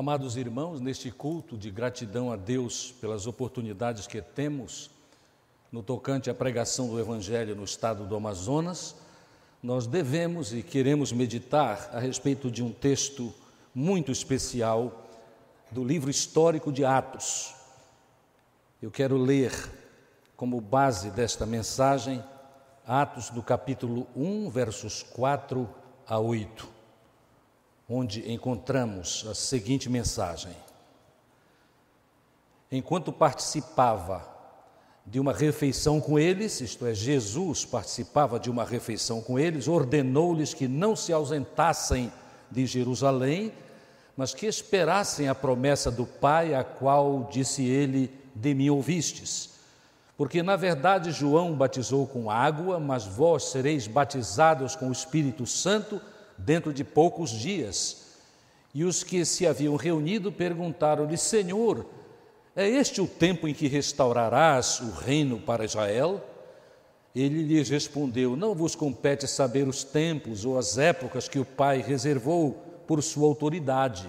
Amados irmãos, neste culto de gratidão a Deus pelas oportunidades que temos no tocante à pregação do Evangelho no estado do Amazonas, nós devemos e queremos meditar a respeito de um texto muito especial do livro histórico de Atos. Eu quero ler como base desta mensagem Atos do capítulo 1, versos 4 a 8 onde encontramos a seguinte mensagem: Enquanto participava de uma refeição com eles, isto é, Jesus participava de uma refeição com eles, ordenou-lhes que não se ausentassem de Jerusalém, mas que esperassem a promessa do Pai, a qual disse ele: De mim ouvistes. Porque na verdade João batizou com água, mas vós sereis batizados com o Espírito Santo dentro de poucos dias. E os que se haviam reunido perguntaram-lhe: Senhor, é este o tempo em que restaurarás o reino para Israel? Ele lhes respondeu: Não vos compete saber os tempos ou as épocas que o Pai reservou por sua autoridade,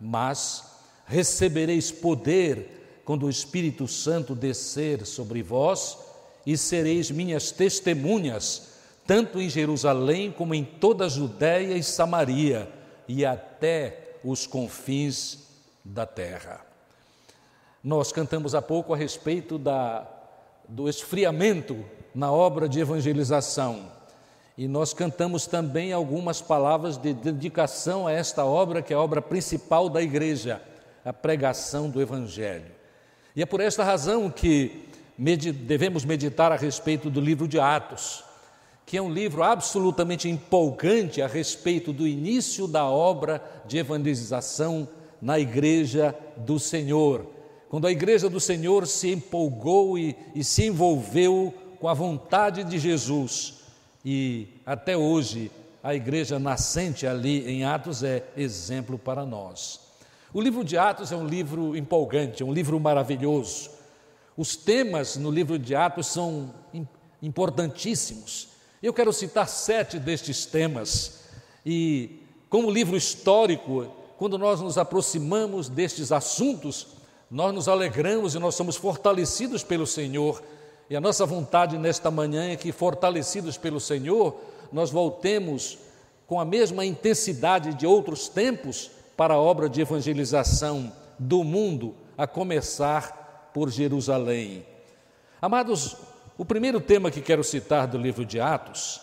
mas recebereis poder quando o Espírito Santo descer sobre vós e sereis minhas testemunhas tanto em Jerusalém como em toda a Judéia e Samaria e até os confins da terra. Nós cantamos há pouco a respeito da, do esfriamento na obra de evangelização e nós cantamos também algumas palavras de dedicação a esta obra, que é a obra principal da igreja, a pregação do Evangelho. E é por esta razão que devemos meditar a respeito do livro de Atos que é um livro absolutamente empolgante a respeito do início da obra de evangelização na Igreja do Senhor. Quando a Igreja do Senhor se empolgou e, e se envolveu com a vontade de Jesus, e até hoje a igreja nascente ali em Atos é exemplo para nós. O livro de Atos é um livro empolgante, é um livro maravilhoso. Os temas no livro de Atos são importantíssimos. Eu quero citar sete destes temas e, como livro histórico, quando nós nos aproximamos destes assuntos, nós nos alegramos e nós somos fortalecidos pelo Senhor. E a nossa vontade nesta manhã é que, fortalecidos pelo Senhor, nós voltemos com a mesma intensidade de outros tempos para a obra de evangelização do mundo, a começar por Jerusalém. Amados, o primeiro tema que quero citar do livro de Atos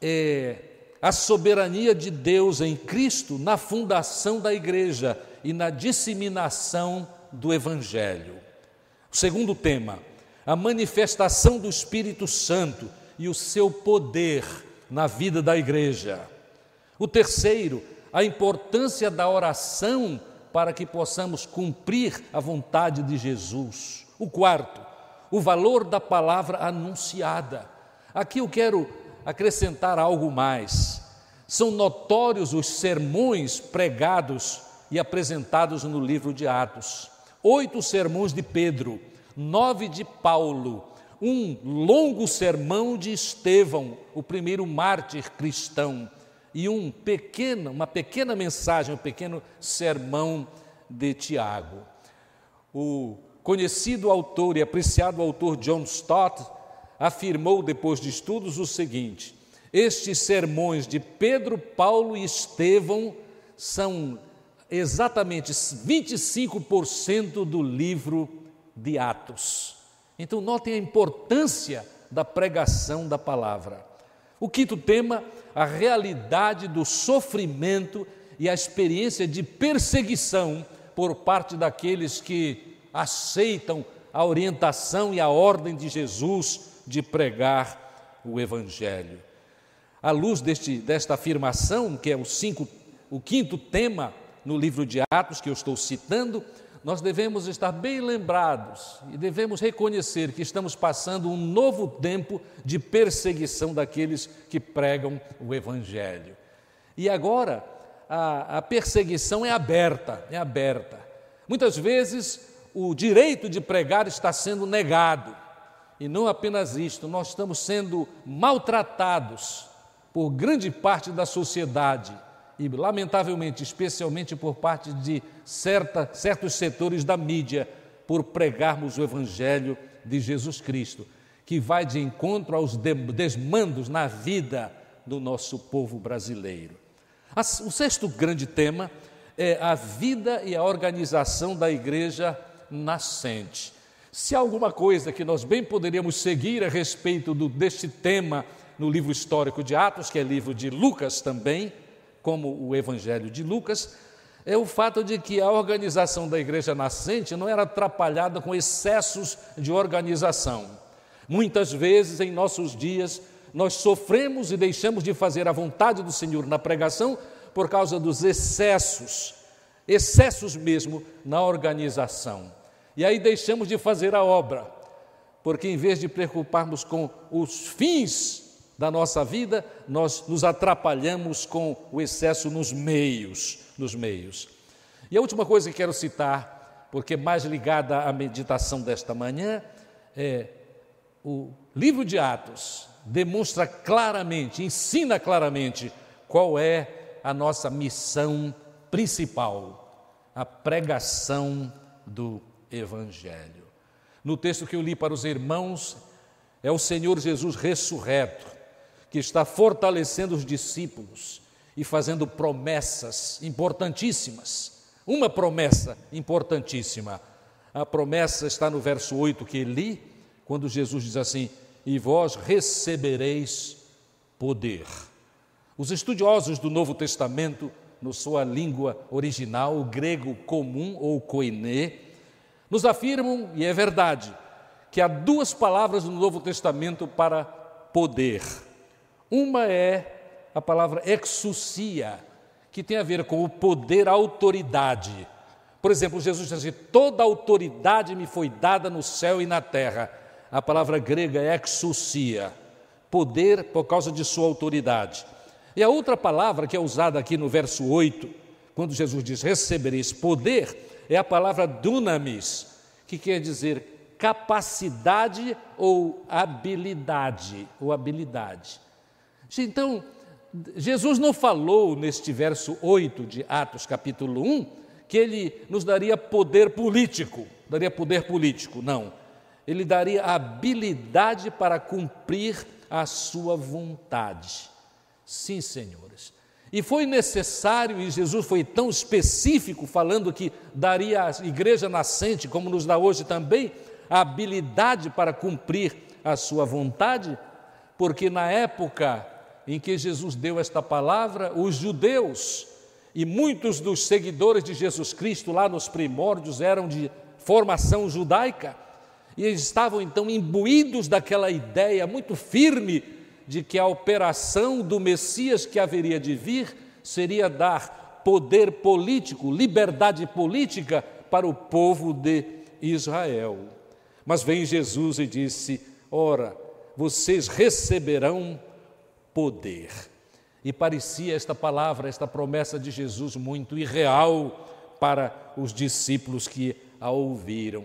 é a soberania de Deus em Cristo na fundação da igreja e na disseminação do Evangelho. O segundo tema, a manifestação do Espírito Santo e o seu poder na vida da igreja. O terceiro, a importância da oração para que possamos cumprir a vontade de Jesus. O quarto, o valor da palavra anunciada. Aqui eu quero acrescentar algo mais. São notórios os sermões pregados e apresentados no livro de Atos. Oito sermões de Pedro, nove de Paulo, um longo sermão de Estevão, o primeiro mártir cristão, e um pequeno, uma pequena mensagem, um pequeno sermão de Tiago. O conhecido autor e apreciado autor John Stott afirmou, depois de estudos, o seguinte: estes sermões de Pedro, Paulo e Estevão são exatamente 25% do livro de Atos. Então, notem a importância da pregação da palavra. O quinto tema, a realidade do sofrimento e a experiência de perseguição por parte daqueles que aceitam a orientação e a ordem de Jesus de pregar o Evangelho. À luz deste, desta afirmação, que é o, cinco, o quinto tema no livro de Atos que eu estou citando, nós devemos estar bem lembrados e devemos reconhecer que estamos passando um novo tempo de perseguição daqueles que pregam o Evangelho. E agora a, a perseguição é aberta, é aberta. Muitas vezes o direito de pregar está sendo negado. E não apenas isto, nós estamos sendo maltratados por grande parte da sociedade e, lamentavelmente, especialmente por parte de certa, certos setores da mídia, por pregarmos o Evangelho de Jesus Cristo, que vai de encontro aos desmandos na vida do nosso povo brasileiro. O sexto grande tema é a vida e a organização da igreja nascente. Se alguma coisa que nós bem poderíamos seguir a respeito do, deste tema no livro histórico de Atos, que é livro de Lucas também, como o Evangelho de Lucas, é o fato de que a organização da igreja nascente não era atrapalhada com excessos de organização. Muitas vezes em nossos dias nós sofremos e deixamos de fazer a vontade do Senhor na pregação por causa dos excessos, excessos mesmo na organização. E aí deixamos de fazer a obra, porque em vez de preocuparmos com os fins da nossa vida, nós nos atrapalhamos com o excesso nos meios, nos meios. E a última coisa que quero citar, porque mais ligada à meditação desta manhã, é o livro de Atos demonstra claramente, ensina claramente qual é a nossa missão principal, a pregação do evangelho. No texto que eu li para os irmãos, é o Senhor Jesus ressurreto que está fortalecendo os discípulos e fazendo promessas importantíssimas. Uma promessa importantíssima. A promessa está no verso 8 que li, quando Jesus diz assim: E vós recebereis poder. Os estudiosos do Novo Testamento, na sua língua original, o grego comum ou koiné, nos afirmam, e é verdade, que há duas palavras no Novo Testamento para poder. Uma é a palavra exousia, que tem a ver com o poder, a autoridade. Por exemplo, Jesus diz assim: toda autoridade me foi dada no céu e na terra. A palavra grega é exousia, poder por causa de sua autoridade. E a outra palavra que é usada aqui no verso 8, quando Jesus diz recebereis poder, é a palavra dunamis, que quer dizer capacidade ou habilidade, ou habilidade. Então, Jesus não falou neste verso 8 de Atos, capítulo 1, que ele nos daria poder político, daria poder político, não. Ele daria habilidade para cumprir a sua vontade. Sim, senhores. E foi necessário, e Jesus foi tão específico, falando que daria à igreja nascente, como nos dá hoje também, a habilidade para cumprir a sua vontade, porque na época em que Jesus deu esta palavra, os judeus e muitos dos seguidores de Jesus Cristo lá nos primórdios eram de formação judaica e estavam então imbuídos daquela ideia muito firme de que a operação do Messias que haveria de vir seria dar poder político, liberdade política para o povo de Israel. Mas vem Jesus e disse: Ora, vocês receberão poder. E parecia esta palavra, esta promessa de Jesus muito irreal para os discípulos que a ouviram.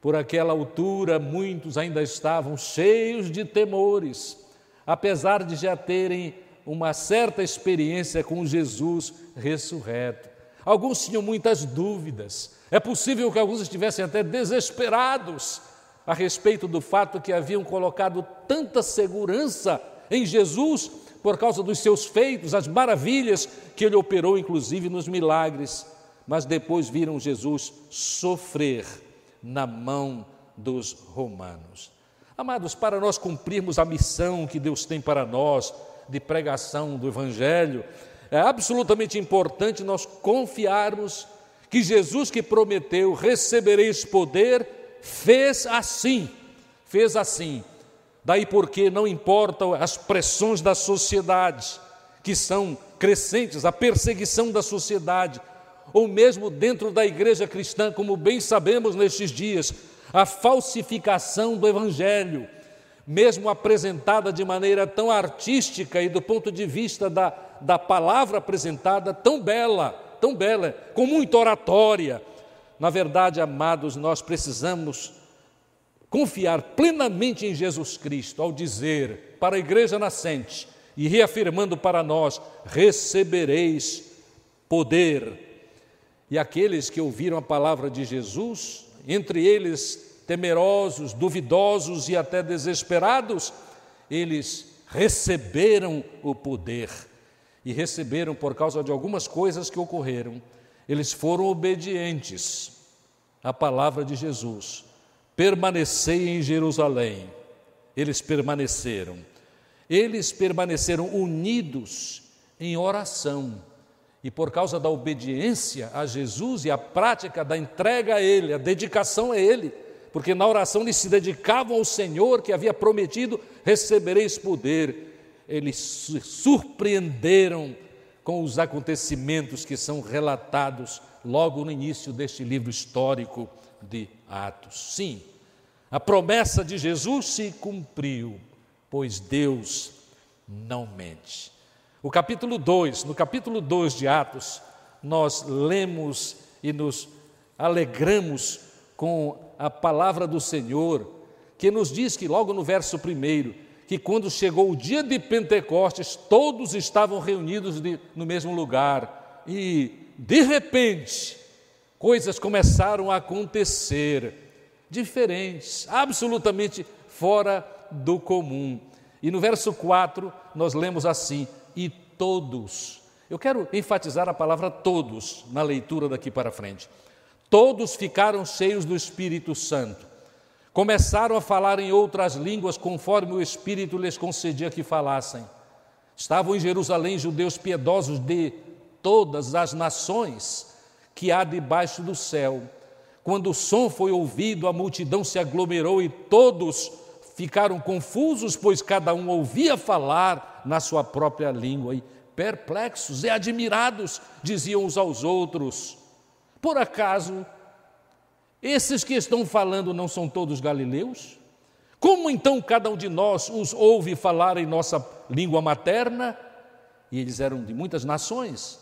Por aquela altura, muitos ainda estavam cheios de temores, apesar de já terem uma certa experiência com Jesus ressurreto. Alguns tinham muitas dúvidas. É possível que alguns estivessem até desesperados a respeito do fato que haviam colocado tanta segurança em Jesus por causa dos seus feitos, as maravilhas que ele operou, inclusive nos milagres, mas depois viram Jesus sofrer na mão dos romanos. Amados, para nós cumprirmos a missão que Deus tem para nós de pregação do Evangelho, é absolutamente importante nós confiarmos que Jesus que prometeu recebereis poder, fez assim, fez assim, Daí porque não importam as pressões da sociedade, que são crescentes, a perseguição da sociedade, ou mesmo dentro da igreja cristã, como bem sabemos nestes dias, a falsificação do Evangelho, mesmo apresentada de maneira tão artística e do ponto de vista da, da palavra apresentada, tão bela, tão bela, com muita oratória. Na verdade, amados, nós precisamos confiar plenamente em Jesus Cristo ao dizer para a igreja nascente e reafirmando para nós: recebereis poder. E aqueles que ouviram a palavra de Jesus, entre eles temerosos, duvidosos e até desesperados, eles receberam o poder. E receberam por causa de algumas coisas que ocorreram. Eles foram obedientes à palavra de Jesus. Permanecei em Jerusalém. Eles permaneceram. Eles permaneceram unidos em oração. E por causa da obediência a Jesus e a prática da entrega a Ele, a dedicação a Ele, porque na oração eles se dedicavam ao Senhor que havia prometido: recebereis poder. Eles se surpreenderam com os acontecimentos que são relatados logo no início deste livro histórico de Atos. Sim, a promessa de Jesus se cumpriu, pois Deus não mente. O capítulo 2, no capítulo 2 de Atos, nós lemos e nos alegramos com a palavra do Senhor, que nos diz que, logo no verso 1, que quando chegou o dia de Pentecostes, todos estavam reunidos de, no mesmo lugar e, de repente, coisas começaram a acontecer diferentes, absolutamente fora do comum. E no verso 4 nós lemos assim: e todos. Eu quero enfatizar a palavra todos na leitura daqui para frente. Todos ficaram cheios do Espírito Santo. Começaram a falar em outras línguas conforme o Espírito lhes concedia que falassem. Estavam em Jerusalém judeus piedosos de todas as nações que há debaixo do céu. Quando o som foi ouvido, a multidão se aglomerou e todos ficaram confusos, pois cada um ouvia falar na sua própria língua, e perplexos e admirados diziam uns aos outros: Por acaso esses que estão falando não são todos galileus? Como então cada um de nós os ouve falar em nossa língua materna? E eles eram de muitas nações,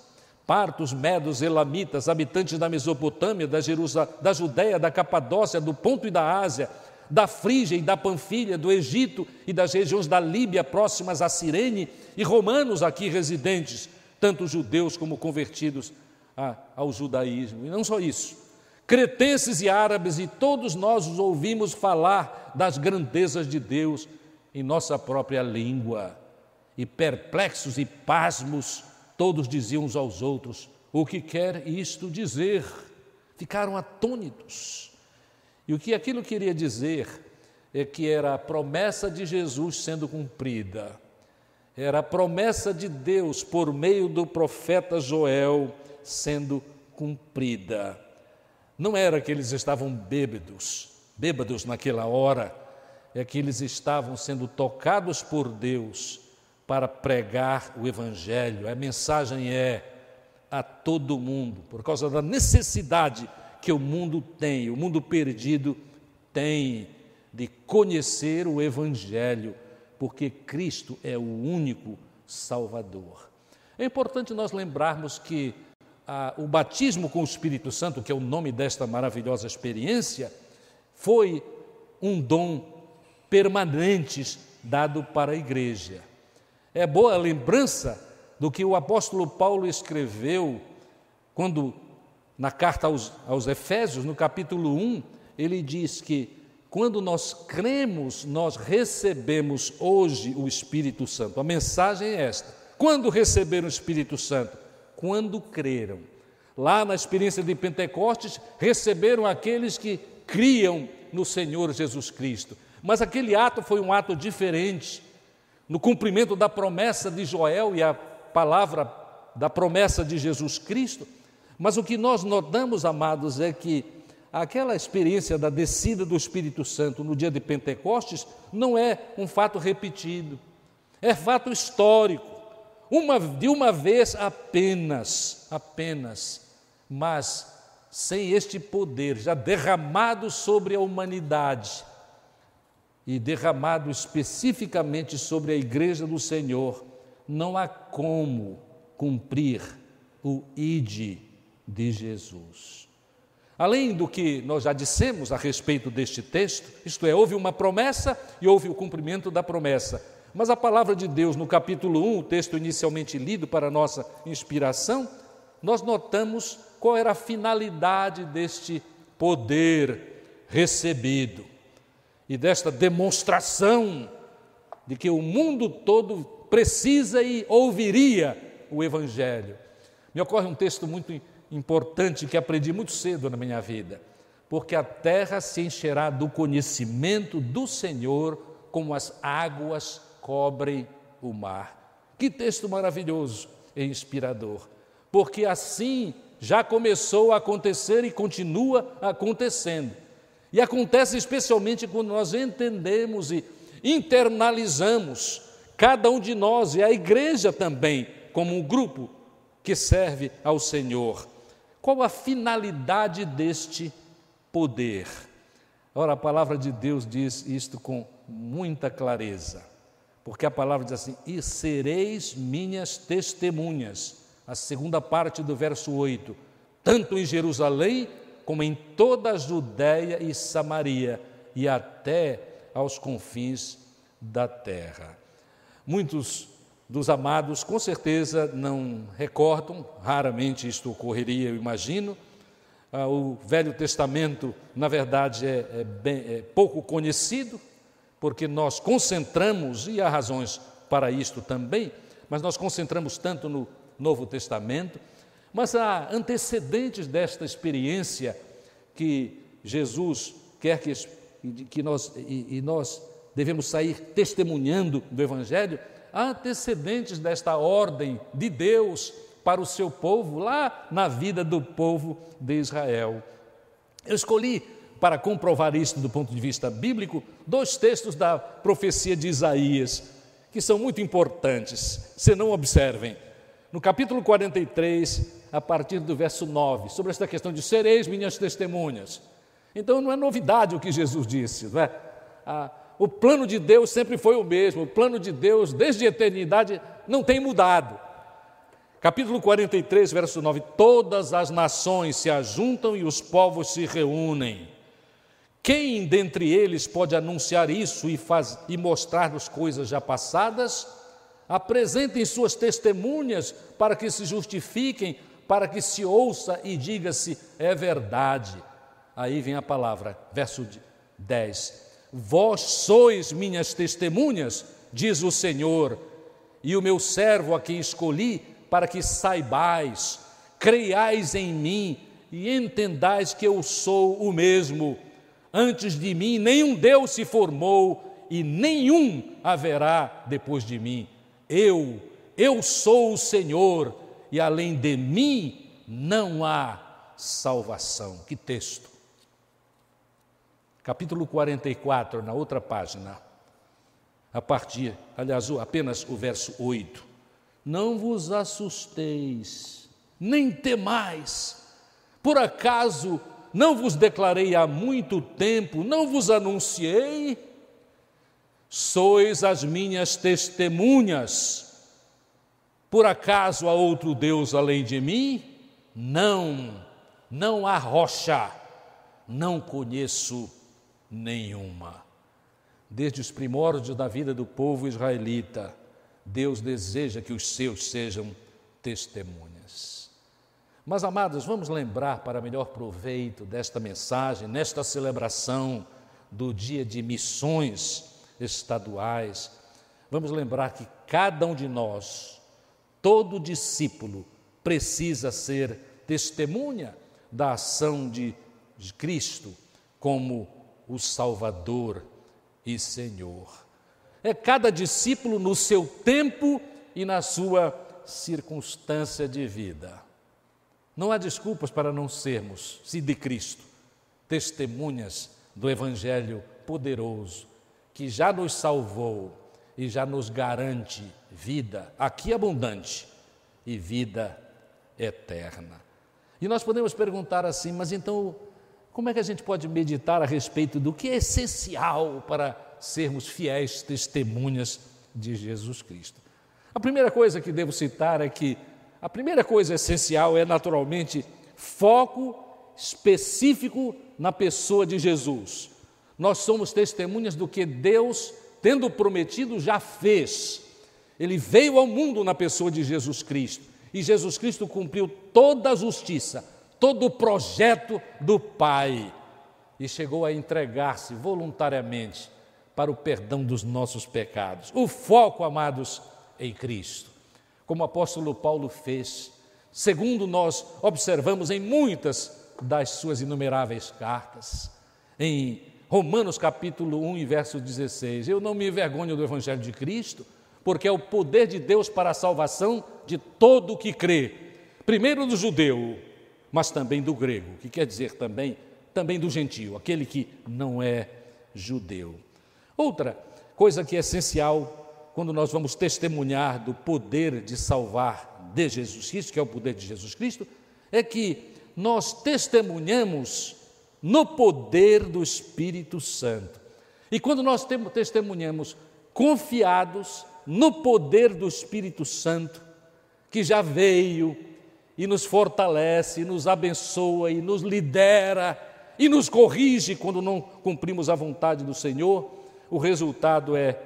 partos, medos, elamitas, habitantes da Mesopotâmia, da, Jerusa, da Judéia, da Capadócia, do Ponto e da Ásia, da Frígia e da Panfilha, do Egito e das regiões da Líbia próximas a Cirene, e romanos aqui residentes, tanto judeus como convertidos ao judaísmo. E não só isso, cretenses e árabes, e todos nós os ouvimos falar das grandezas de Deus em nossa própria língua. E perplexos e pasmos, todos diziam uns aos outros: O que quer isto dizer? Ficaram atônitos. E o que aquilo queria dizer é que era a promessa de Jesus sendo cumprida, era a promessa de Deus por meio do profeta Joel sendo cumprida. Não era que eles estavam bêbados, bêbados naquela hora, é que eles estavam sendo tocados por Deus para pregar o Evangelho. A mensagem é a todo mundo, por causa da necessidade que o mundo tem, o mundo perdido tem de conhecer o Evangelho, porque Cristo é o único Salvador. É importante nós lembrarmos que ah, o batismo com o Espírito Santo, que é o nome desta maravilhosa experiência, foi um dom permanente dado para a igreja. É boa lembrança do que o apóstolo Paulo escreveu quando na carta aos, aos Efésios, no capítulo 1, ele diz que quando nós cremos, nós recebemos hoje o Espírito Santo. A mensagem é esta: quando receberam o Espírito Santo? Quando creram. Lá na experiência de Pentecostes, receberam aqueles que criam no Senhor Jesus Cristo. Mas aquele ato foi um ato diferente. No cumprimento da promessa de Joel e a palavra da promessa de Jesus Cristo, mas o que nós notamos, amados, é que aquela experiência da descida do Espírito Santo no dia de Pentecostes não é um fato repetido, é fato histórico, uma, de uma vez apenas, apenas, mas sem este poder já derramado sobre a humanidade e derramado especificamente sobre a igreja do Senhor, não há como cumprir o ide de Jesus. Além do que nós já dissemos a respeito deste texto, isto é, houve uma promessa e houve o cumprimento da promessa. Mas a palavra de Deus, no capítulo 1, o texto inicialmente lido para nossa inspiração, nós notamos qual era a finalidade deste poder recebido e desta demonstração de que o mundo todo precisa e ouviria o Evangelho. Me ocorre um texto muito importante que aprendi muito cedo na minha vida. Porque a terra se encherá do conhecimento do Senhor, como as águas cobrem o mar. Que texto maravilhoso e inspirador. Porque assim já começou a acontecer e continua acontecendo. E acontece especialmente quando nós entendemos e internalizamos, cada um de nós e a igreja também, como um grupo que serve ao Senhor. Qual a finalidade deste poder? Ora, a palavra de Deus diz isto com muita clareza, porque a palavra diz assim: E sereis minhas testemunhas, a segunda parte do verso 8, tanto em Jerusalém como em toda a Judéia e Samaria e até aos confins da terra. Muitos dos amados com certeza não recordam, raramente isto ocorreria, eu imagino. Ah, o Velho Testamento, na verdade, é, é, bem, é pouco conhecido, porque nós concentramos, e há razões para isto também, mas nós concentramos tanto no Novo Testamento, mas há antecedentes desta experiência que Jesus quer que, que nós, e, e nós devemos sair testemunhando do Evangelho, antecedentes desta ordem de Deus para o seu povo, lá na vida do povo de Israel. Eu escolhi, para comprovar isso do ponto de vista bíblico, dois textos da profecia de Isaías, que são muito importantes. Se não observem, no capítulo 43, a partir do verso 9, sobre esta questão de sereis minhas testemunhas. Então não é novidade o que Jesus disse, não é? Ah, o plano de Deus sempre foi o mesmo, o plano de Deus desde a eternidade não tem mudado. Capítulo 43, verso 9: Todas as nações se ajuntam e os povos se reúnem. Quem dentre eles pode anunciar isso e, faz, e mostrar-nos coisas já passadas? Apresentem suas testemunhas para que se justifiquem, para que se ouça e diga-se: é verdade. Aí vem a palavra, verso 10. Vós sois minhas testemunhas, diz o Senhor, e o meu servo a quem escolhi, para que saibais, creiais em mim e entendais que eu sou o mesmo. Antes de mim nenhum Deus se formou e nenhum haverá depois de mim. Eu, eu sou o Senhor e além de mim não há salvação. Que texto! Capítulo 44, na outra página, a partir, aliás, apenas o verso 8. Não vos assusteis, nem temais, por acaso não vos declarei há muito tempo, não vos anunciei? Sois as minhas testemunhas. Por acaso há outro Deus além de mim? Não, não há rocha, não conheço nenhuma. Desde os primórdios da vida do povo israelita, Deus deseja que os seus sejam testemunhas. Mas, amados, vamos lembrar para melhor proveito desta mensagem, nesta celebração do dia de missões estaduais, vamos lembrar que cada um de nós, todo discípulo, precisa ser testemunha da ação de Cristo como o Salvador e Senhor. É cada discípulo no seu tempo e na sua circunstância de vida. Não há desculpas para não sermos, se de Cristo, testemunhas do Evangelho poderoso, que já nos salvou e já nos garante vida aqui abundante e vida eterna. E nós podemos perguntar assim, mas então como é que a gente pode meditar a respeito do que é essencial para sermos fiéis testemunhas de Jesus Cristo? A primeira coisa que devo citar é que a primeira coisa essencial é naturalmente foco específico na pessoa de Jesus. Nós somos testemunhas do que Deus, tendo prometido, já fez. Ele veio ao mundo na pessoa de Jesus Cristo E Jesus Cristo cumpriu toda a justiça, todo o projeto do Pai e chegou a entregar-se voluntariamente para o perdão dos nossos pecados. O foco, amados, em Cristo. Como o apóstolo Paulo fez, segundo nós observamos em muitas das suas inumeráveis cartas. Em Romanos capítulo 1 e verso 16, eu não me envergonho do evangelho de Cristo, porque é o poder de Deus para a salvação de todo o que crê, primeiro do judeu, mas também do grego, que quer dizer também também do gentio, aquele que não é judeu. Outra coisa que é essencial quando nós vamos testemunhar do poder de salvar de Jesus Cristo, que é o poder de Jesus Cristo, é que nós testemunhamos no poder do Espírito Santo. E quando nós testemunhamos confiados no poder do Espírito Santo, que já veio e nos fortalece, e nos abençoa e nos lidera e nos corrige quando não cumprimos a vontade do Senhor, o resultado é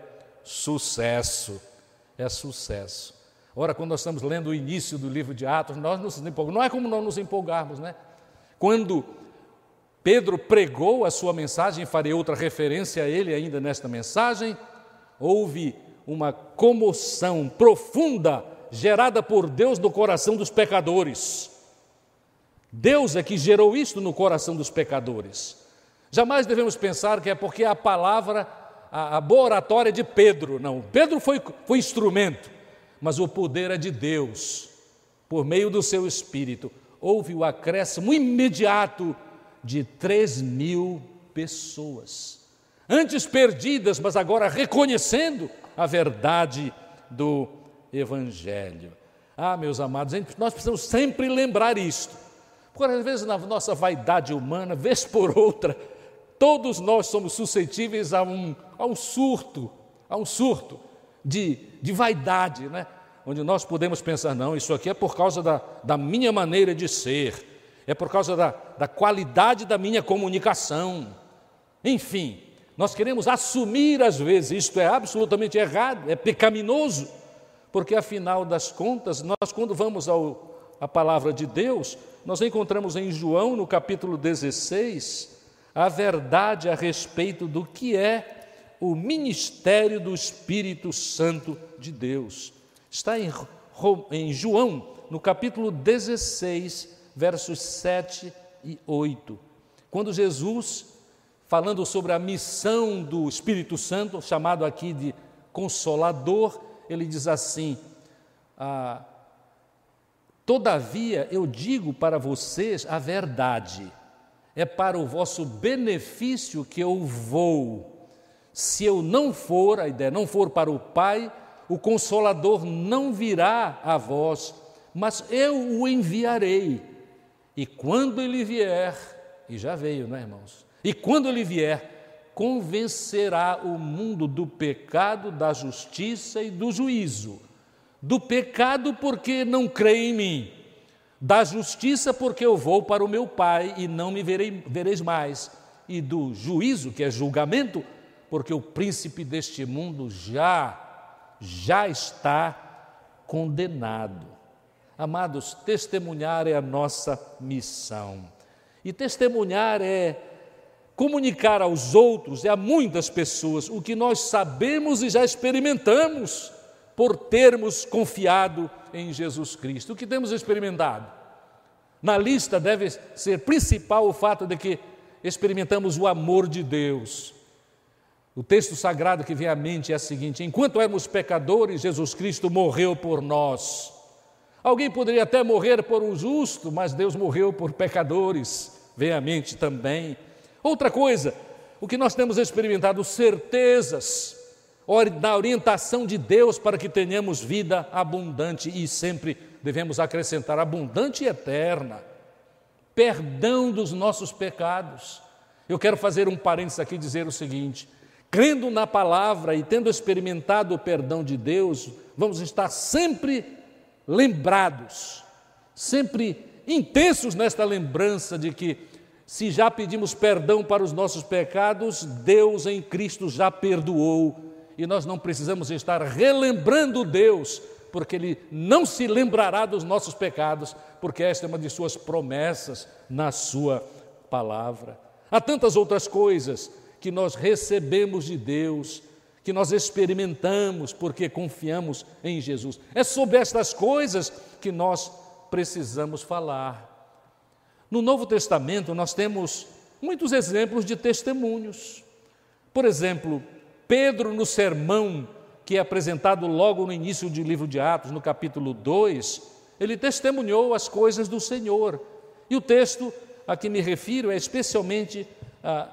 sucesso. É sucesso. Ora, quando nós estamos lendo o início do livro de Atos, nós nos empolgamos. Não é como não nos empolgarmos, né? Quando Pedro pregou a sua mensagem, farei outra referência a ele ainda nesta mensagem, houve uma comoção profunda gerada por Deus no coração dos pecadores. Deus é que gerou isto no coração dos pecadores. Jamais devemos pensar que é porque a palavra, a, a boa oratória de Pedro. Não, Pedro foi, foi instrumento mas o poder é de Deus. Por meio do seu Espírito, houve o acréscimo imediato de 3 mil pessoas. Antes perdidas, mas agora reconhecendo a verdade do Evangelho. Ah, meus amados, nós precisamos sempre lembrar isto. Porque às vezes na nossa vaidade humana, vez por outra, todos nós somos suscetíveis a um, a um surto, a um surto de, de vaidade, né? onde nós podemos pensar, não, isso aqui é por causa da, da minha maneira de ser, é por causa da, da qualidade da minha comunicação. Enfim, nós queremos assumir às vezes, isto é absolutamente errado, é pecaminoso, porque afinal das contas, nós quando vamos ao, à palavra de Deus, nós encontramos em João, no capítulo 16, a verdade a respeito do que é o ministério do Espírito Santo de Deus. Está em, em João, no capítulo 16, versos 7 e 8. Quando Jesus, falando sobre a missão do Espírito Santo, chamado aqui de Consolador, ele diz assim: ah, Todavia eu digo para vocês a verdade, é para o vosso benefício que eu vou. Se eu não for, a ideia não for para o Pai, o Consolador não virá a vós, mas eu o enviarei. E quando ele vier, e já veio, não é, irmãos? E quando ele vier, convencerá o mundo do pecado, da justiça e do juízo. Do pecado, porque não crê em mim. Da justiça, porque eu vou para o meu Pai e não me verei, vereis mais. E do juízo, que é julgamento, porque o príncipe deste mundo já, já está condenado. Amados, testemunhar é a nossa missão. E testemunhar é comunicar aos outros e a muitas pessoas o que nós sabemos e já experimentamos por termos confiado em Jesus Cristo. O que temos experimentado? Na lista deve ser principal o fato de que experimentamos o amor de Deus, o texto sagrado que vem à mente é o seguinte: enquanto éramos pecadores, Jesus Cristo morreu por nós. Alguém poderia até morrer por um justo, mas Deus morreu por pecadores, vem à mente também. Outra coisa, o que nós temos experimentado, certezas da orientação de Deus para que tenhamos vida abundante e sempre devemos acrescentar abundante e eterna. Perdão dos nossos pecados. Eu quero fazer um parênteses aqui e dizer o seguinte: crendo na palavra e tendo experimentado o perdão de Deus, vamos estar sempre lembrados, sempre intensos nesta lembrança de que, se já pedimos perdão para os nossos pecados, Deus em Cristo já perdoou e nós não precisamos estar relembrando Deus porque Ele não se lembrará dos nossos pecados, porque esta é uma de Suas promessas na Sua palavra. Há tantas outras coisas que nós recebemos de Deus, que nós experimentamos porque confiamos em Jesus. É sobre estas coisas que nós precisamos falar. No Novo Testamento, nós temos muitos exemplos de testemunhos. Por exemplo, Pedro, no sermão que é apresentado logo no início do livro de Atos, no capítulo 2, ele testemunhou as coisas do Senhor. E o texto a que me refiro é especialmente ah,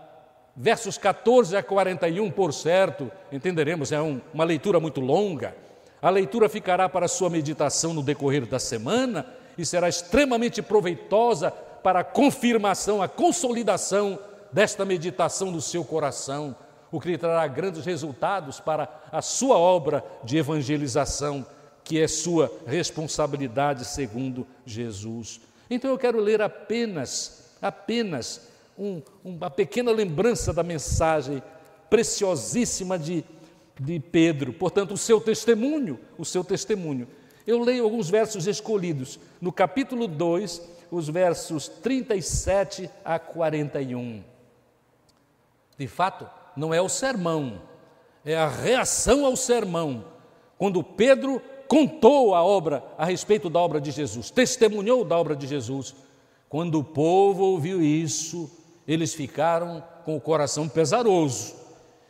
versos 14 a 41, por certo, entenderemos, é um, uma leitura muito longa. A leitura ficará para sua meditação no decorrer da semana e será extremamente proveitosa para a confirmação, a consolidação desta meditação do seu coração, o que lhe trará grandes resultados para a sua obra de evangelização, que é sua responsabilidade segundo Jesus. Então eu quero ler apenas, apenas um, uma pequena lembrança da mensagem preciosíssima de, de Pedro, portanto, o seu testemunho, o seu testemunho. Eu leio alguns versos escolhidos, no capítulo 2, os versos 37 a 41. De fato, não é o sermão, é a reação ao sermão. Quando Pedro contou a obra a respeito da obra de Jesus, testemunhou da obra de Jesus. Quando o povo ouviu isso, eles ficaram com o coração pesaroso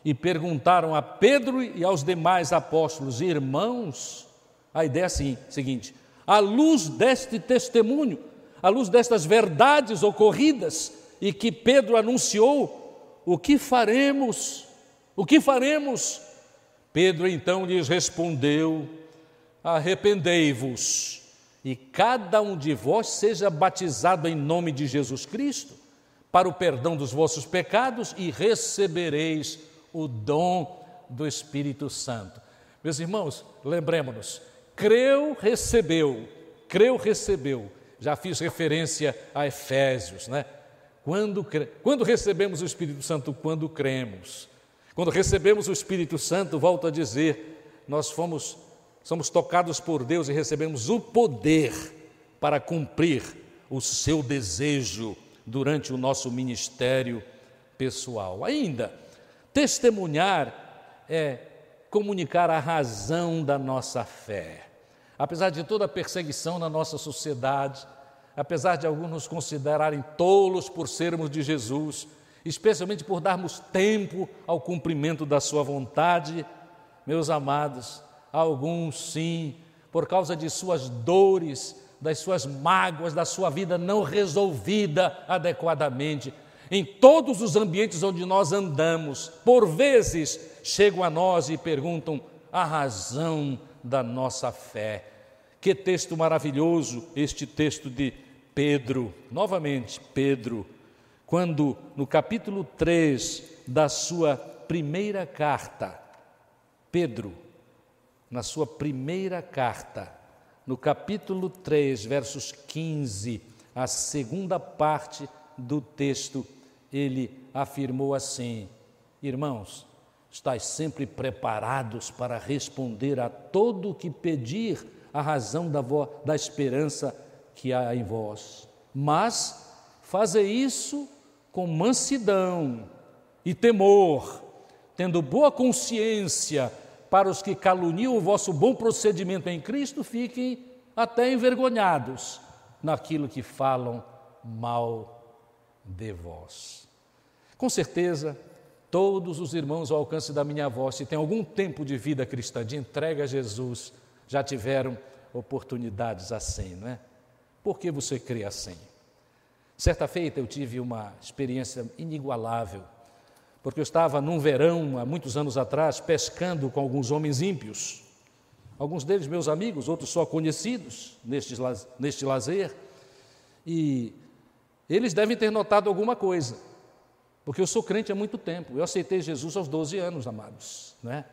e perguntaram a Pedro e aos demais apóstolos: Irmãos, a ideia é assim, seguinte: à luz deste testemunho, à luz destas verdades ocorridas e que Pedro anunciou, o que faremos? O que faremos? Pedro então lhes respondeu: Arrependei-vos e cada um de vós seja batizado em nome de Jesus Cristo para o perdão dos vossos pecados e recebereis o dom do Espírito Santo. Meus irmãos, lembremos-nos, creu, recebeu, creu, recebeu. Já fiz referência a Efésios, né? Quando, quando recebemos o Espírito Santo, quando cremos. Quando recebemos o Espírito Santo, volto a dizer, nós fomos, somos tocados por Deus e recebemos o poder para cumprir o seu desejo durante o nosso ministério pessoal. Ainda, testemunhar é comunicar a razão da nossa fé. Apesar de toda a perseguição na nossa sociedade, apesar de alguns nos considerarem tolos por sermos de Jesus, especialmente por darmos tempo ao cumprimento da Sua vontade, meus amados, alguns sim, por causa de suas dores, das suas mágoas, da sua vida não resolvida adequadamente. Em todos os ambientes onde nós andamos, por vezes chegam a nós e perguntam a razão da nossa fé. Que texto maravilhoso este texto de Pedro, novamente, Pedro, quando no capítulo 3 da sua primeira carta, Pedro, na sua primeira carta, no capítulo 3, versos 15, a segunda parte do texto, ele afirmou assim: Irmãos, estáis sempre preparados para responder a todo o que pedir a razão da, da esperança que há em vós. Mas fazei isso com mansidão e temor, tendo boa consciência para os que caluniam o vosso bom procedimento em Cristo, fiquem até envergonhados naquilo que falam mal de vós. Com certeza, todos os irmãos ao alcance da minha voz, se têm algum tempo de vida cristã, de entrega a Jesus, já tiveram oportunidades assim, não é? Por que você crê assim? Certa feita eu tive uma experiência inigualável porque eu estava num verão, há muitos anos atrás, pescando com alguns homens ímpios, alguns deles meus amigos, outros só conhecidos neste, neste lazer, e eles devem ter notado alguma coisa, porque eu sou crente há muito tempo, eu aceitei Jesus aos 12 anos, amados, né?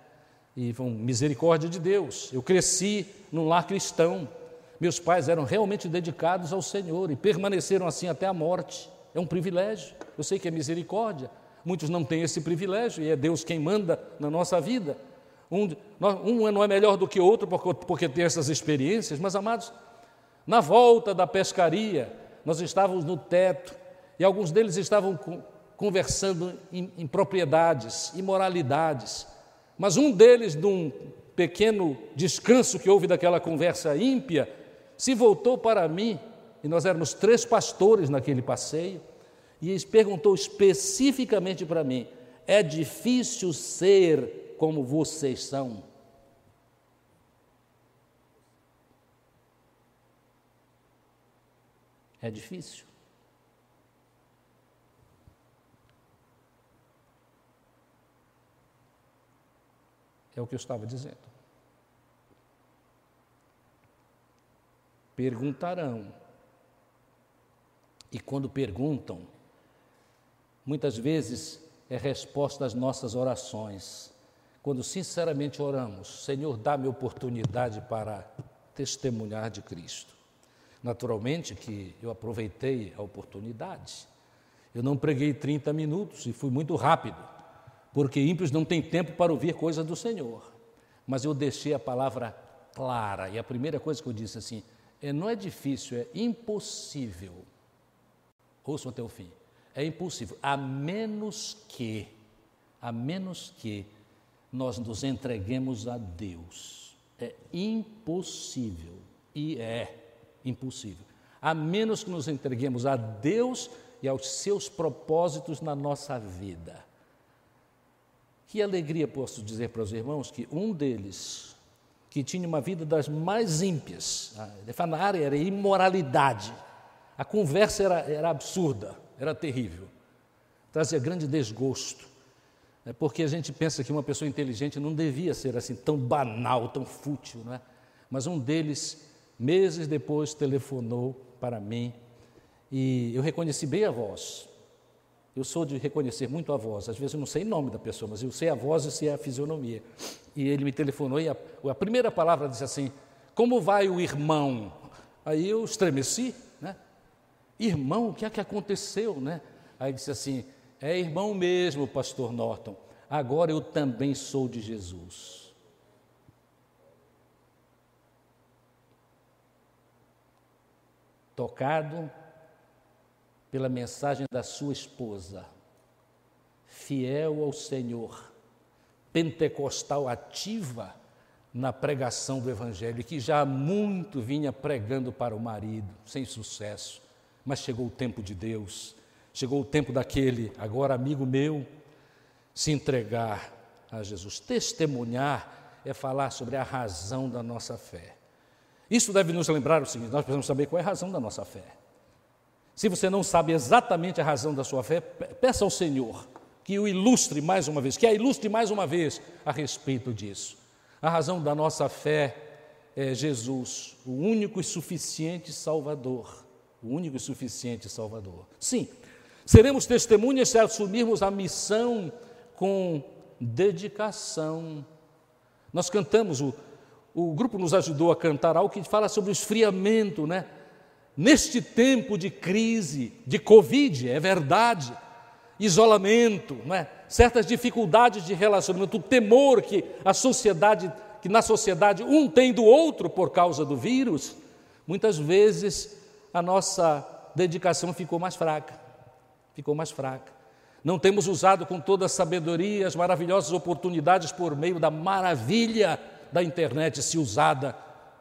e com misericórdia de Deus, eu cresci num lar cristão, meus pais eram realmente dedicados ao Senhor e permaneceram assim até a morte, é um privilégio, eu sei que é misericórdia, Muitos não têm esse privilégio e é Deus quem manda na nossa vida. Um, um não é melhor do que outro porque tem essas experiências, mas amados, na volta da pescaria, nós estávamos no teto e alguns deles estavam conversando em, em propriedades, imoralidades. Mas um deles, num pequeno descanso que houve daquela conversa ímpia, se voltou para mim, e nós éramos três pastores naquele passeio, e perguntou especificamente para mim: é difícil ser como vocês são? É difícil. É o que eu estava dizendo. Perguntarão. E quando perguntam, muitas vezes é resposta às nossas orações. Quando sinceramente oramos, Senhor, dá-me oportunidade para testemunhar de Cristo. Naturalmente que eu aproveitei a oportunidade. Eu não preguei 30 minutos e fui muito rápido porque ímpios não têm tempo para ouvir coisas do Senhor. Mas eu deixei a palavra clara, e a primeira coisa que eu disse assim, é, não é difícil, é impossível. Ouçam até o fim. É impossível, a menos que, a menos que nós nos entreguemos a Deus. É impossível, e é impossível. A menos que nos entreguemos a Deus e aos seus propósitos na nossa vida. Que alegria posso dizer para os irmãos que um deles, que tinha uma vida das mais ímpias, na área era imoralidade, a conversa era, era absurda, era terrível, trazia grande desgosto, é porque a gente pensa que uma pessoa inteligente não devia ser assim tão banal, tão fútil, não é? Mas um deles, meses depois, telefonou para mim e eu reconheci bem a voz. Eu sou de reconhecer muito a voz. Às vezes eu não sei o nome da pessoa, mas eu sei a voz e sei a fisionomia. E ele me telefonou e a, a primeira palavra disse assim: Como vai o irmão? Aí eu estremeci, né? Irmão, o que é que aconteceu, né? Aí disse assim: É irmão mesmo, pastor Norton. Agora eu também sou de Jesus. Tocado pela mensagem da sua esposa, fiel ao Senhor, pentecostal ativa na pregação do Evangelho, que já há muito vinha pregando para o marido, sem sucesso, mas chegou o tempo de Deus, chegou o tempo daquele, agora amigo meu, se entregar a Jesus. Testemunhar é falar sobre a razão da nossa fé. Isso deve nos lembrar o seguinte: nós precisamos saber qual é a razão da nossa fé. Se você não sabe exatamente a razão da sua fé, peça ao Senhor que o ilustre mais uma vez, que a ilustre mais uma vez a respeito disso. A razão da nossa fé é Jesus, o único e suficiente Salvador. O único e suficiente Salvador. Sim, seremos testemunhas se assumirmos a missão com dedicação. Nós cantamos, o, o grupo nos ajudou a cantar algo que fala sobre o esfriamento, né? Neste tempo de crise, de Covid, é verdade, isolamento, não é? certas dificuldades de relacionamento, o temor que a sociedade, que na sociedade um tem do outro por causa do vírus, muitas vezes a nossa dedicação ficou mais fraca, ficou mais fraca. Não temos usado com toda a sabedoria as maravilhosas oportunidades por meio da maravilha da internet, se usada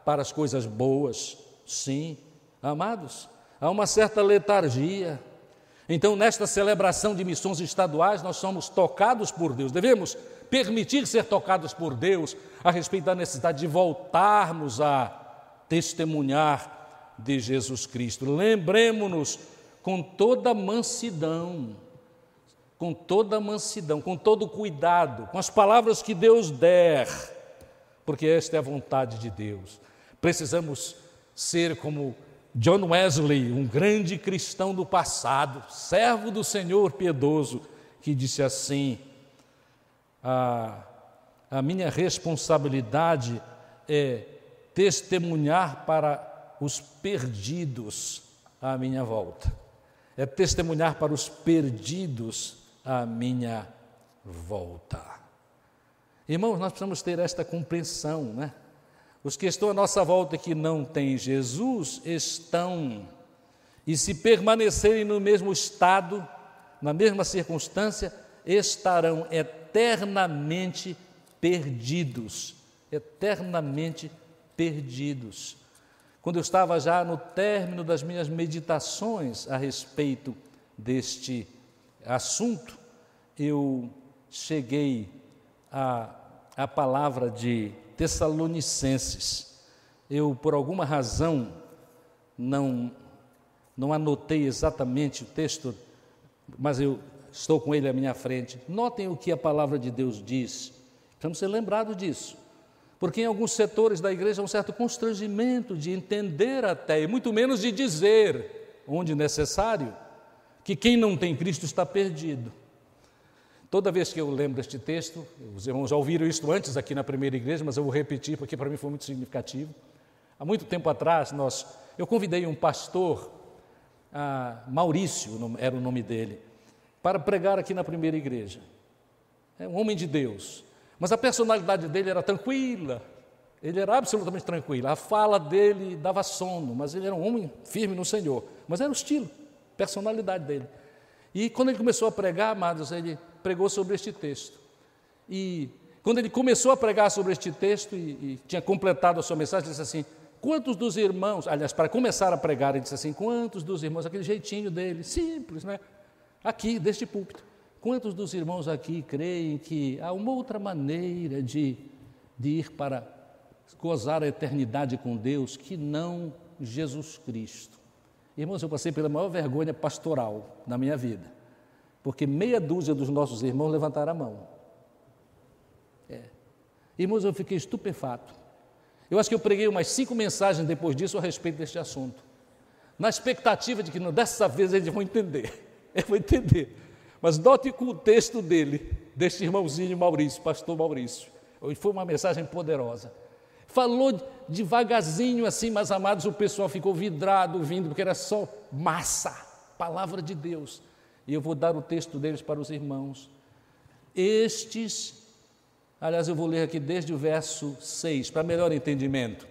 para as coisas boas, sim, Amados, há uma certa letargia. Então, nesta celebração de missões estaduais, nós somos tocados por Deus, devemos permitir ser tocados por Deus a respeito da necessidade de voltarmos a testemunhar de Jesus Cristo. Lembremos-nos com toda mansidão, com toda mansidão, com todo cuidado, com as palavras que Deus der, porque esta é a vontade de Deus. Precisamos ser como John Wesley, um grande cristão do passado, servo do Senhor piedoso, que disse assim: a, a minha responsabilidade é testemunhar para os perdidos à minha volta, é testemunhar para os perdidos à minha volta. Irmãos, nós precisamos ter esta compreensão, né? Os que estão à nossa volta que não têm Jesus estão, e se permanecerem no mesmo estado, na mesma circunstância, estarão eternamente perdidos. Eternamente perdidos. Quando eu estava já no término das minhas meditações a respeito deste assunto, eu cheguei à, palavra de Tessalonicenses. Eu, por alguma razão, não, não anotei exatamente o texto, mas eu estou com ele à minha frente. Notem o que a palavra de Deus diz. Precisamos ser lembrados disso. Porque em alguns setores da igreja há um certo constrangimento de entender até, e muito menos de dizer, onde necessário, que quem não tem Cristo está perdido. Toda vez que eu lembro este texto, os irmãos já ouviram isso antes aqui na primeira igreja, mas eu vou repetir porque para mim foi muito significativo. Há muito tempo atrás, nós, eu convidei um pastor, ah, Maurício era o nome dele, para pregar aqui na primeira igreja. É um homem de Deus, mas a personalidade dele era tranquila, ele era absolutamente tranquilo. A fala dele dava sono, mas ele era um homem firme no Senhor. Mas era o estilo, personalidade dele. E quando ele começou a pregar, amados, ele pregou sobre este texto. E quando ele começou a pregar sobre este texto e, e tinha completado a sua mensagem, ele disse assim: Quantos dos irmãos, aliás, para começar a pregar, ele disse assim: Quantos dos irmãos, aquele jeitinho dele, simples, né? Aqui, deste púlpito, quantos dos irmãos aqui creem que há uma outra maneira de, de ir para gozar a eternidade com Deus que não Jesus Cristo? Irmãos, eu passei pela maior vergonha pastoral na minha vida porque meia dúzia dos nossos irmãos levantaram a mão. É. Irmãos, eu fiquei estupefato. Eu acho que eu preguei umas cinco mensagens depois disso a respeito deste assunto, na expectativa de que não, dessa vez eles vão entender. Eles vão entender. Mas note com o texto dele, deste irmãozinho Maurício, pastor Maurício. Foi uma mensagem poderosa. Falou devagarzinho assim, mas amados, o pessoal ficou vidrado vindo, porque era só massa, palavra de Deus. E eu vou dar o texto deles para os irmãos. Estes, aliás, eu vou ler aqui desde o verso 6, para melhor entendimento.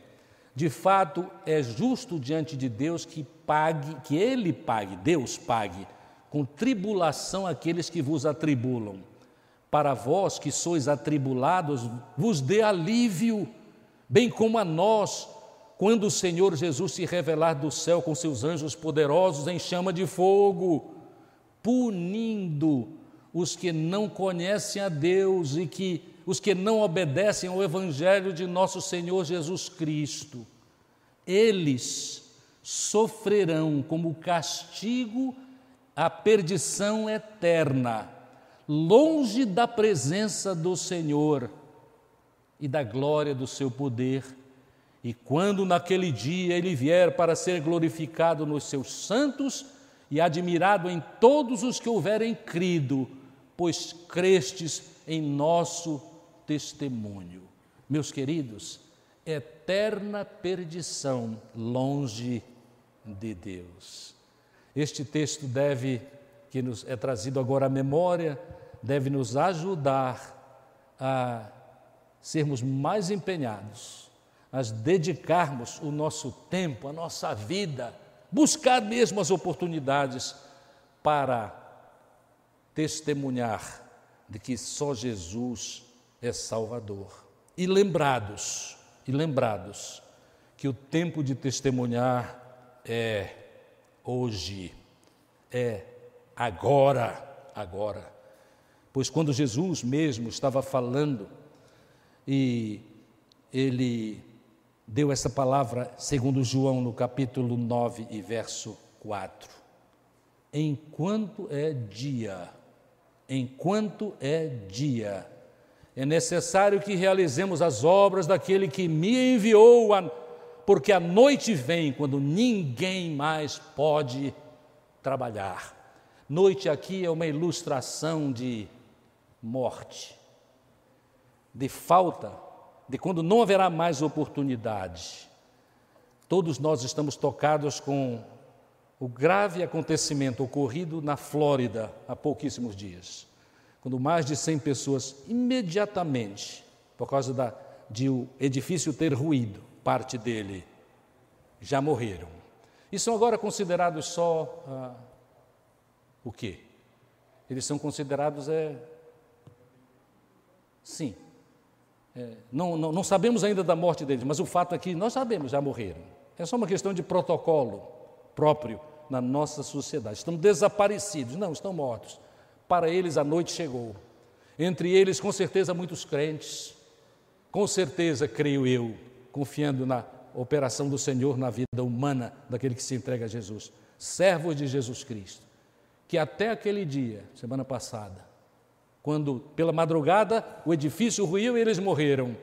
De fato, é justo diante de Deus que pague, que Ele pague, Deus pague, com tribulação aqueles que vos atribulam. Para vós que sois atribulados, vos dê alívio, bem como a nós, quando o Senhor Jesus se revelar do céu com seus anjos poderosos em chama de fogo punindo os que não conhecem a Deus e que os que não obedecem ao evangelho de nosso Senhor Jesus Cristo. Eles sofrerão como castigo a perdição eterna, longe da presença do Senhor e da glória do seu poder. E quando naquele dia ele vier para ser glorificado nos seus santos, e admirado em todos os que houverem crido, pois crestes em nosso testemunho. Meus queridos, eterna perdição longe de Deus. Este texto deve, que nos é trazido agora à memória, deve nos ajudar a sermos mais empenhados, a dedicarmos o nosso tempo, a nossa vida buscar mesmo as oportunidades para testemunhar de que só Jesus é Salvador. E lembrados, e lembrados que o tempo de testemunhar é hoje, é agora, agora. Pois quando Jesus mesmo estava falando e ele deu essa palavra, segundo João, no capítulo 9 e verso 4. Enquanto é dia, enquanto é dia, é necessário que realizemos as obras daquele que me enviou, porque a noite vem quando ninguém mais pode trabalhar. Noite aqui é uma ilustração de morte, de falta de quando não haverá mais oportunidade. Todos nós estamos tocados com o grave acontecimento ocorrido na Flórida há pouquíssimos dias, quando mais de 100 pessoas imediatamente por causa da, de o edifício ter ruído, parte dele, já morreram. E são agora considerados só ah, o quê? Eles são considerados é sim. É, não, não, não sabemos ainda da morte deles, mas o fato é que nós sabemos, já morreram. É só uma questão de protocolo próprio na nossa sociedade. Estão desaparecidos, não, estão mortos. Para eles a noite chegou. Entre eles, com certeza, muitos crentes. Com certeza, creio eu, confiando na operação do Senhor na vida humana daquele que se entrega a Jesus. Servos de Jesus Cristo. Que até aquele dia, semana passada, quando pela madrugada o edifício ruiu e eles morreram,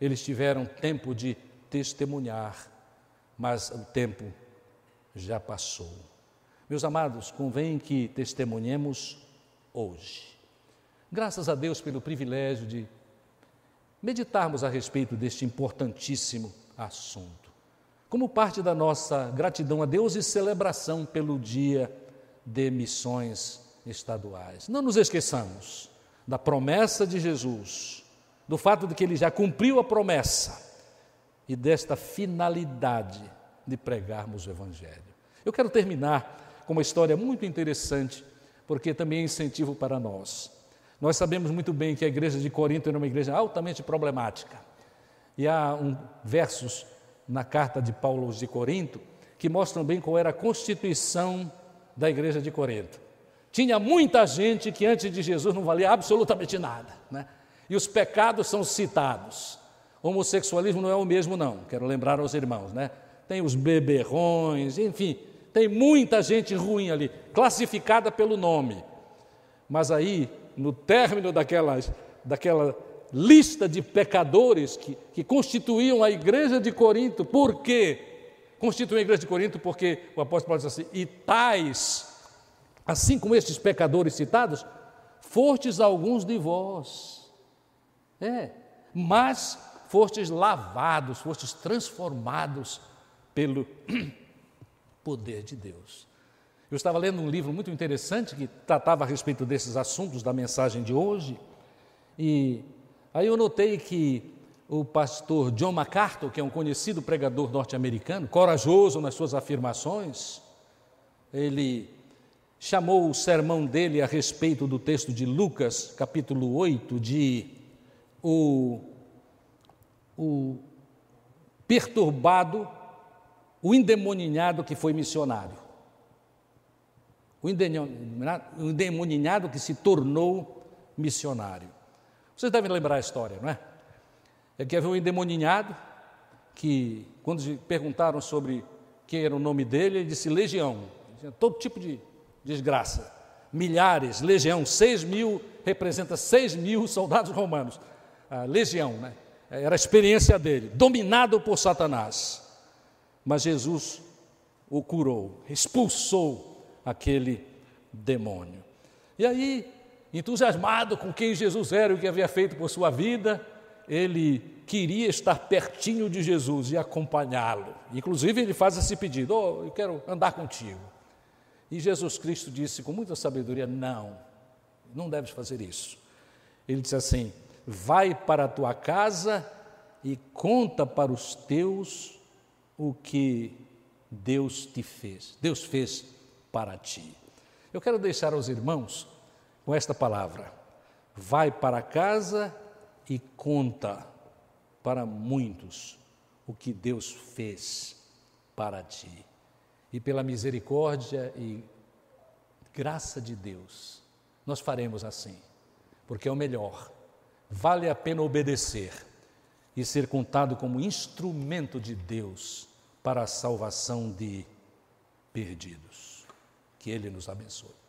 eles tiveram tempo de testemunhar, mas o tempo já passou. Meus amados, convém que testemunhemos hoje. Graças a Deus pelo privilégio de meditarmos a respeito deste importantíssimo assunto. Como parte da nossa gratidão a Deus e celebração pelo Dia de Missões Estaduais. Não nos esqueçamos da promessa de Jesus, do fato de que ele já cumpriu a promessa e desta finalidade de pregarmos o Evangelho. Eu quero terminar com uma história muito interessante, porque também é incentivo para nós. Nós sabemos muito bem que a igreja de Corinto era uma igreja altamente problemática. E há um, versos na carta de Paulo de Corinto que mostram bem qual era a constituição da igreja de Corinto. Tinha muita gente que antes de Jesus não valia absolutamente nada. Né? E os pecados são citados. Homossexualismo não é o mesmo, não, quero lembrar aos irmãos, né? Tem os beberrões, enfim, tem muita gente ruim ali, classificada pelo nome. Mas aí, no término daquelas, daquela lista de pecadores que, que constituíam a igreja de Corinto, por quê? Constituem a igreja de Corinto porque o apóstolo Paulo diz assim: e tais, assim como estes pecadores citados, fostes alguns de vós. É, mas fostes lavados, fostes transformados pelo poder de Deus. Eu estava lendo um livro muito interessante que tratava a respeito desses assuntos da mensagem de hoje, e aí eu notei que o pastor John MacArthur, que é um conhecido pregador norte-americano, corajoso nas suas afirmações, ele chamou o sermão dele a respeito do texto de Lucas, capítulo 8, de o, o perturbado o endemoninhado que foi missionário. O endemoninhado que se tornou missionário. Vocês devem lembrar a história, não é? É que havia um endemoninhado que, quando perguntaram sobre quem era o nome dele, ele disse Legião. Todo tipo de desgraça. Milhares, legião, seis mil, representa seis mil soldados romanos. A legião, né? Era a experiência dele, dominado por Satanás. Mas Jesus o curou, expulsou aquele demônio. E aí, entusiasmado com quem Jesus era e o que havia feito por sua vida, ele queria estar pertinho de Jesus e acompanhá-lo. Inclusive, ele faz esse pedido: oh, eu quero andar contigo. E Jesus Cristo disse com muita sabedoria: Não, não deves fazer isso. Ele disse assim: Vai para a tua casa e conta para os teus o que Deus te fez, Deus fez para ti. Eu quero deixar aos irmãos com esta palavra: vai para casa e conta para muitos o que Deus fez para ti. E pela misericórdia e graça de Deus, nós faremos assim, porque é o melhor. Vale a pena obedecer e ser contado como instrumento de Deus para a salvação de perdidos. Que Ele nos abençoe.